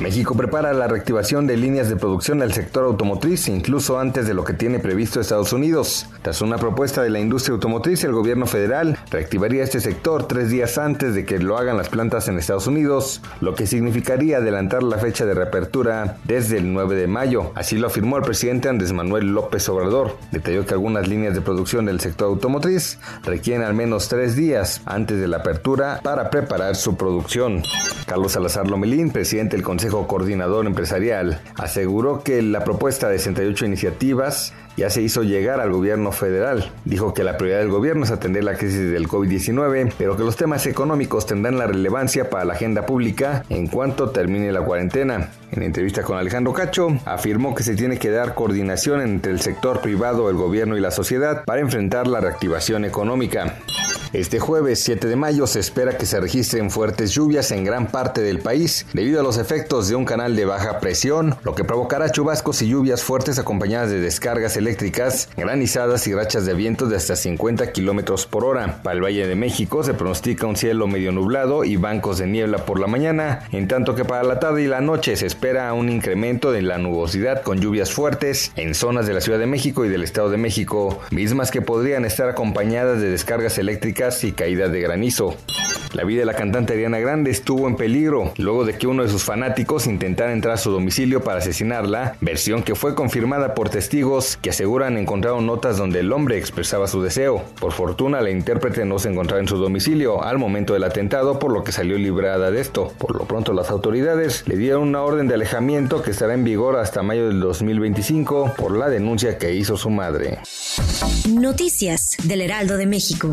México prepara la reactivación de líneas de producción del sector automotriz, incluso antes de lo que tiene previsto Estados Unidos. Tras una propuesta de la industria automotriz, el gobierno federal reactivaría este sector tres días antes de que lo hagan las plantas en Estados Unidos, lo que significaría adelantar la fecha de reapertura desde el 9 de mayo. Así lo afirmó el presidente Andrés Manuel López Obrador. Detalló que algunas líneas de producción del sector automotriz requieren al menos tres días antes de la apertura para preparar su producción. Carlos Salazar Lomelín, presidente del Consejo Coordinador Empresarial, aseguró que la propuesta de 68 iniciativas ya se hizo llegar al gobierno federal. Dijo que la prioridad del gobierno es atender la crisis del COVID-19, pero que los temas económicos tendrán la relevancia para la agenda pública en cuanto termine la cuarentena. En entrevista con Alejandro Cacho, afirmó que se tiene que dar coordinación entre el sector privado, el gobierno y la sociedad para enfrentar la reactivación económica. Este jueves 7 de mayo se espera que se registren fuertes lluvias en gran parte del país debido a los efectos de un canal de baja presión, lo que provocará chubascos y lluvias fuertes acompañadas de descargas eléctricas, granizadas y rachas de viento de hasta 50 kilómetros por hora. Para el Valle de México se pronostica un cielo medio nublado y bancos de niebla por la mañana, en tanto que para la tarde y la noche se espera un incremento de la nubosidad con lluvias fuertes en zonas de la Ciudad de México y del Estado de México, mismas que podrían estar acompañadas de descargas eléctricas y caídas de granizo. La vida de la cantante Ariana Grande estuvo en peligro luego de que uno de sus fanáticos intentara entrar a su domicilio para asesinarla, versión que fue confirmada por testigos que aseguran encontraron notas donde el hombre expresaba su deseo. Por fortuna, la intérprete no se encontraba en su domicilio al momento del atentado, por lo que salió librada de esto. Por lo pronto, las autoridades le dieron una orden de alejamiento que estará en vigor hasta mayo del 2025 por la denuncia que hizo su madre. Noticias del Heraldo de México.